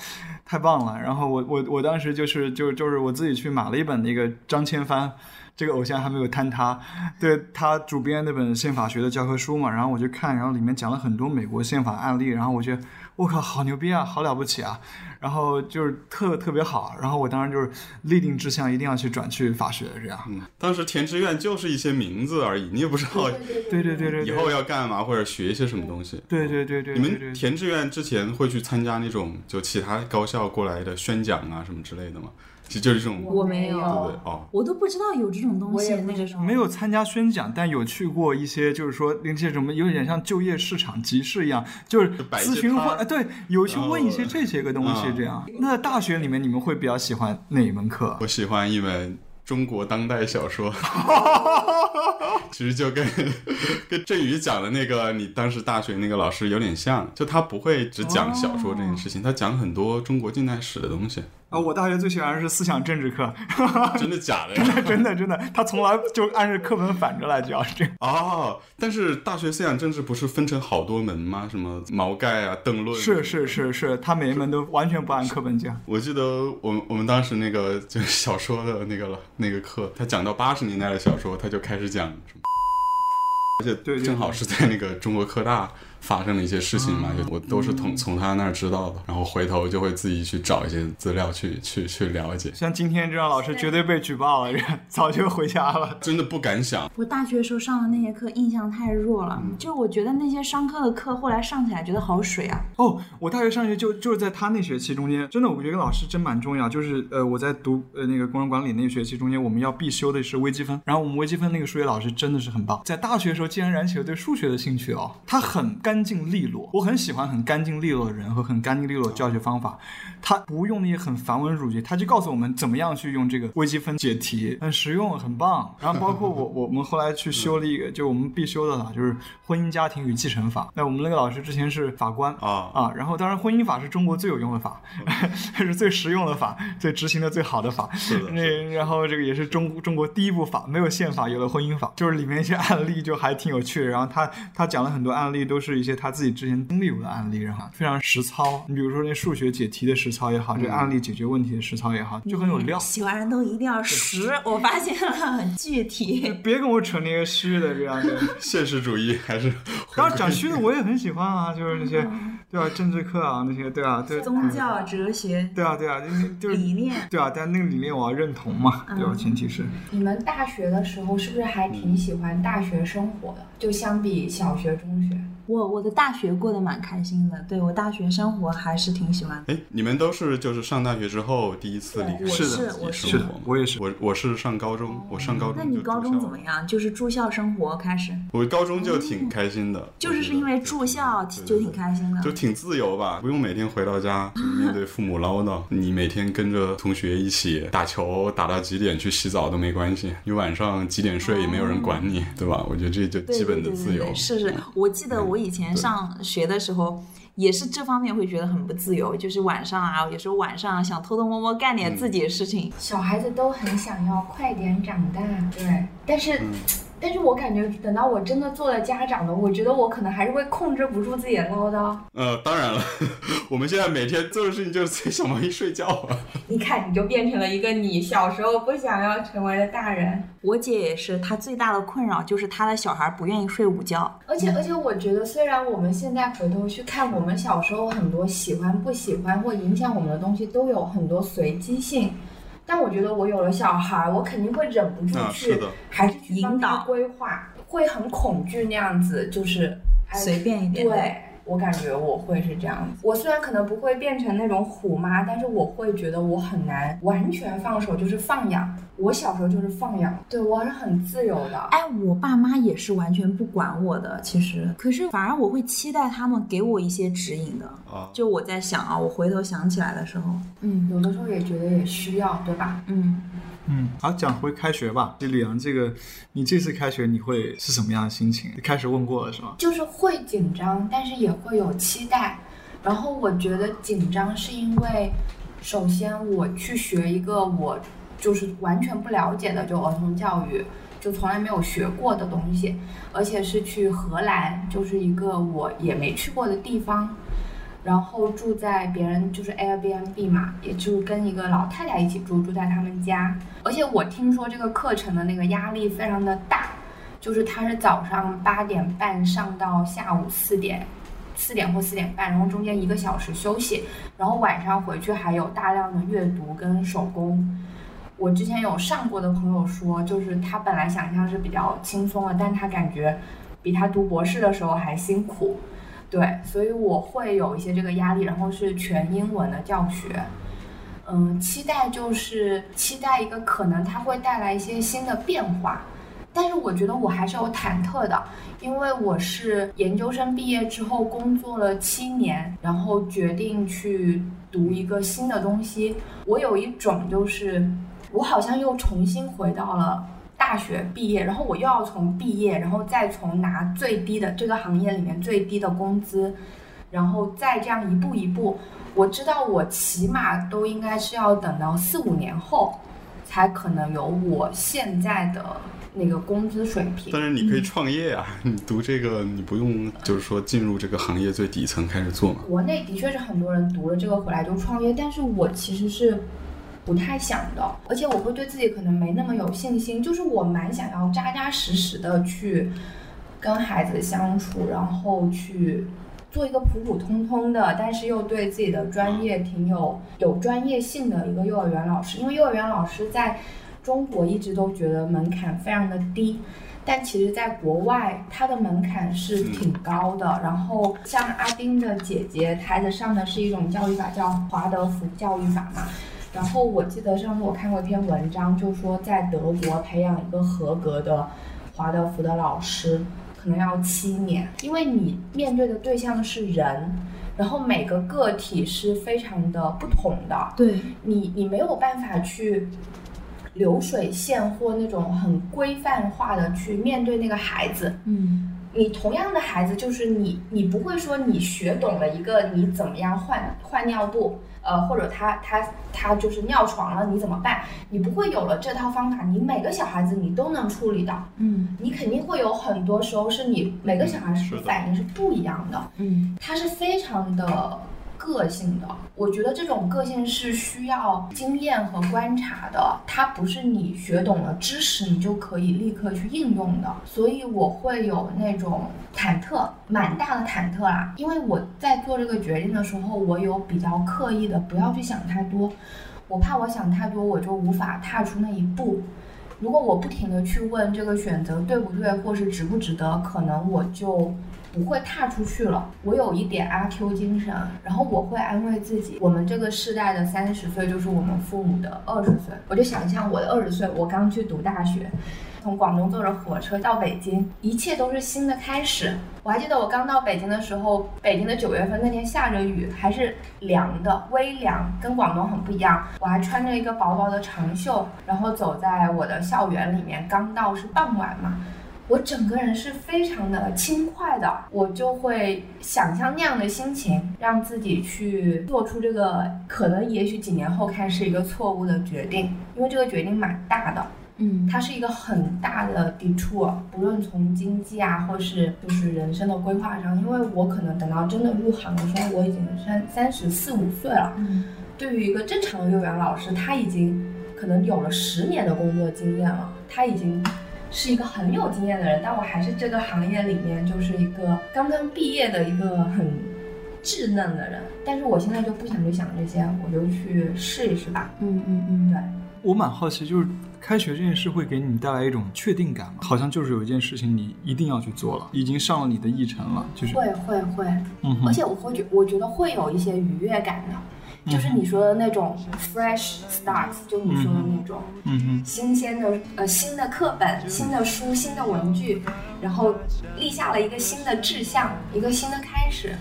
太棒了！然后我我我当时就是就就是我自己去买了一本那个张千帆，这个偶像还没有坍塌，对他主编那本宪法学的教科书嘛，然后我就看，然后里面讲了很多美国宪法案例，然后我就我靠，好牛逼啊，好了不起啊，然后就是特特别好，然后我当时就是立定志向，一定要去转去法学这样。嗯，当时填志愿就是一些名字而已，你也不知道对对对对对，以后要干嘛或者学一些什么东西。对对对对，你们填志愿之前会去参加那种就其他高校过来的宣讲啊什么之类的吗？其实就是这种，我没有对不对？哦，我都不知道有这种东西那个时候没有参加宣讲，但有去过一些，就是说那些什么，有点像就业市场集市一样，就是咨询会，对，有去问一些哦这些个东西嗯这样。那大学里面你们会比较喜欢哪一门课？我喜欢一门中国当代小说，<laughs> 其实就跟跟振宇讲的那个你当时大学那个老师有点像，就他不会只讲小说这件事情，他讲很多中国近代史的东西。啊，我大学最喜欢的是思想政治课，<laughs> 真的假的呀？真的真的，他从来就按着课本反着来，只要是这样。哦，但是大学思想政治不是分成好多门吗？什么毛概啊、邓论？是是是是，他每一门都完全不按课本讲。我记得我们我们当时那个就是小说的那个了那个课，他讲到八十年代的小说，他就开始讲什么，而且对对正好是在那个中国科大发生的一些事情嘛，就我都是从从他那儿知道的，然后回头就会自己去找一些资料去去去了解，像今天这样老师绝对被举报了，<laughs> 早就回家了。真的不敢想。我大学时候上的那些课印象太弱了，就我觉得那些商科的课后来上起来觉得好水啊。哦，我大学上学就就是在他那学期中间，真的，我觉得老师真蛮重要。就是呃，我在读呃那个工商管理那个学期中间，我们要必修的是微积分，然后我们微积分那个数学老师真的是很棒，在大学的时候竟然燃起了对数学的兴趣哦。他很干净利落，我很喜欢很干净利落的人和很干净利落的教学方法。他不用那些很繁文缛节，他就告诉我们怎么样去用这个微积分解题，很实用，很棒。然后包括我我们后来去修了一个，<laughs> 就我们必修的了，就是婚姻家庭与继承法。那我们那个老师之前是法官啊啊，然后当然婚姻法是中国最有用的法，<laughs> 是最实用的法，最执行的最好的法。是的那然后这个也是中中国第一部法，没有宪法，有了婚姻法，就是里面一些案例就还挺有趣的。然后他他讲了很多案例，都是一些他自己之前经历过的案例，然后非常实操。你比如说那数学解题的实操也好，这个案例解决问题的实操也好，就很有料。喜欢人都一定要实，我发现了很具体。<laughs> 别跟我扯那些虚的这样的。<laughs> 现实主义还是 <laughs> 当然讲虚的我也很喜欢啊，就是那些对吧、政治课啊那些对啊对宗教、哲学、对啊对啊，就是就是理念，对啊，但那个理念我要认同嘛，对吧？前提是你们大学的时候是不是还挺喜欢大学生活的？就相比小学、中学，我我的大学过得蛮开心的，对我大学生活还是挺喜欢的。哎，你们都是就是上大学之后第一次离开我是自的己我是生活吗？我也是我我是上高中，我上高中那你高中怎么样？就是住校生活开始，我高中就挺开心的，就是是因为住校就挺开心的。就挺自由吧，不用每天回到家 <laughs> 就面对父母唠叨。你每天跟着同学一起打球，打到几点去洗澡都没关系。你晚上几点睡也没有人管你，对吧？我觉得这就基本的对对自由。对对是是，我记得我以前上学的时候。也是这方面会觉得很不自由，就是晚上啊，有时候晚上想偷偷摸摸干点自己的事情。小孩子都很想要快点长大，对，但是。但是我感觉等到我真的做了家长了，我觉得我可能还是会控制不住自己的唠叨。呃，当然了，<laughs> 我们现在每天做的事情就是催小猫咪睡觉啊。<laughs> 你看，你就变成了一个你小时候不想要成为的大人。我姐也是，她最大的困扰就是她的小孩不愿意睡午觉。而且而且，我觉得虽然我们现在回头去看，我们小时候很多喜欢不喜欢或影响我们的东西都有很多随机性。但我觉得我有了小孩，我肯定会忍不住去，还是去引导规划，会很恐惧那样子，就是随便一点。对。我感觉我会是这样子，我虽然可能不会变成那种虎妈，但是我会觉得我很难完全放手，就是放养。我小时候就是放养，对我是很自由的。哎，我爸妈也是完全不管我的，其实，可是反而我会期待他们给我一些指引的。啊，就我在想啊，我回头想起来的时候，嗯，有的时候也觉得也需要，对吧？嗯。嗯，好，讲回开学吧。李阳，这个你这次开学你会是什么样的心情？开始问过了是吗？就是会紧张，但是也会有期待。然后我觉得紧张是因为，首先我去学一个我就是完全不了解的，就儿童教育，就从来没有学过的东西，而且是去荷兰，就是一个我也没去过的地方。然后住在别人就是 Airbnb 嘛，也就是跟一个老太太一起住，住在他们家。而且我听说这个课程的那个压力非常的大，就是他是早上八点半上到下午四点，四点或四点半，然后中间一个小时休息，然后晚上回去还有大量的阅读跟手工。我之前有上过的朋友说，就是他本来想象是比较轻松的，但他感觉比他读博士的时候还辛苦。对，所以我会有一些这个压力，然后是全英文的教学，嗯，期待就是期待一个可能它会带来一些新的变化，但是我觉得我还是有忐忑的，因为我是研究生毕业之后工作了七年，然后决定去读一个新的东西，我有一种就是我好像又重新回到了。大学毕业，然后我又要从毕业，然后再从拿最低的这个行业里面最低的工资，然后再这样一步一步，我知道我起码都应该是要等到四五年后，才可能有我现在的那个工资水平。但是你可以创业啊，<laughs> 你读这个你不用就是说进入这个行业最底层开始做嘛。国内的确是很多人读了这个回来就创业，但是我其实是。不太想的，而且我会对自己可能没那么有信心。就是我蛮想要扎扎实实的去跟孩子相处，然后去做一个普普通通的，但是又对自己的专业挺有有专业性的一个幼儿园老师。因为幼儿园老师在中国一直都觉得门槛非常的低，但其实在国外它的门槛是挺高的。然后像阿丁的姐姐，孩子上的是一种教育法叫华德福教育法嘛。然后我记得上次我看过一篇文章，就说在德国培养一个合格的华德福的老师，可能要七年，因为你面对的对象是人，然后每个个体是非常的不同的，对。你你没有办法去流水线或那种很规范化的去面对那个孩子，嗯，你同样的孩子就是你，你不会说你学懂了一个你怎么样换换尿布。呃，或者他他他就是尿床了，你怎么办？你不会有了这套方法，你每个小孩子你都能处理的。嗯，你肯定会有很多时候是你每个小孩子反应是不一样的。嗯，他是非常的。个性的，我觉得这种个性是需要经验和观察的，它不是你学懂了知识你就可以立刻去应用的，所以我会有那种忐忑，蛮大的忐忑啦。因为我在做这个决定的时候，我有比较刻意的不要去想太多，我怕我想太多我就无法踏出那一步。如果我不停的去问这个选择对不对，或是值不值得，可能我就。不会踏出去了。我有一点阿 Q 精神，然后我会安慰自己，我们这个世代的三十岁就是我们父母的二十岁。我就想象我的二十岁，我刚去读大学，从广东坐着火车到北京，一切都是新的开始。我还记得我刚到北京的时候，北京的九月份那天下着雨，还是凉的，微凉，跟广东很不一样。我还穿着一个薄薄的长袖，然后走在我的校园里面，刚到是傍晚嘛。我整个人是非常的轻快的，我就会想象那样的心情，让自己去做出这个可能也许几年后看是一个错误的决定，因为这个决定蛮大的。嗯，它是一个很大的 detour，不论从经济啊，或是就是人生的规划上，因为我可能等到真的入行的时候，我已经三三十四五岁了。嗯，对于一个正常的幼儿园老师，他已经可能有了十年的工作经验了，他已经是一个很有经验的人，但我还是这个行业里面就是一个刚刚毕业的一个很稚嫩的人。但是我现在就不想去想这些，我就去试一试吧。嗯嗯嗯，对。我蛮好奇，就是开学这件事会给你带来一种确定感吗？好像就是有一件事情你一定要去做了，已经上了你的议程了，就是会会会，嗯哼而且我会觉我觉得会有一些愉悦感的，就是你说的那种 fresh start，就你说的那种嗯哼新鲜的呃新的课本、新的书、新的文具，然后立下了一个新的志向，一个新的开始。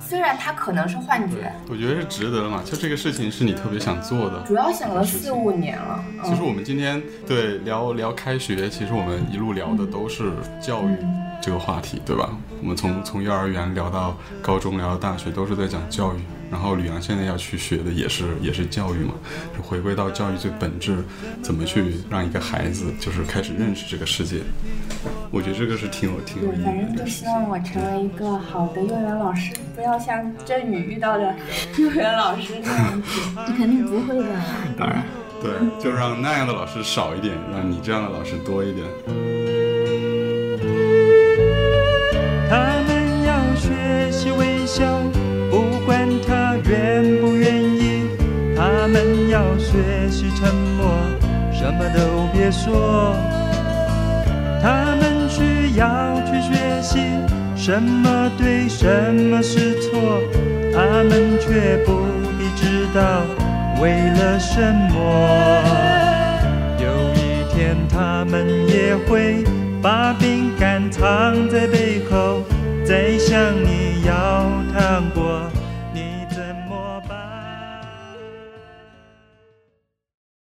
虽然它可能是幻觉，我觉得是值得的嘛，就这个事情是你特别想做的。主要想了四五年了。嗯其实我们今天对聊聊开学，其实我们一路聊的都是教育这个话题，对吧？我们从从幼儿园聊到高中，聊到大学，都是在讲教育。然后吕阳现在要去学的也是也是教育嘛，就回归到教育最本质，怎么去让一个孩子就是开始认识这个世界。我觉得这个是挺有挺有意义的反正就。希望我成为一个好的幼儿园老师，不要像振宇遇到的 <laughs> 幼儿园老师那样子。<laughs> 你肯定不会的。当然，对，就让那样的老师少一点，让你这样的老师多一点。们要学习沉默，什么都别说。他们需要去学习什么对，什么是错，他们却不必知道为了什么。有一天，他们也会把饼干藏在背后，再向你要糖果。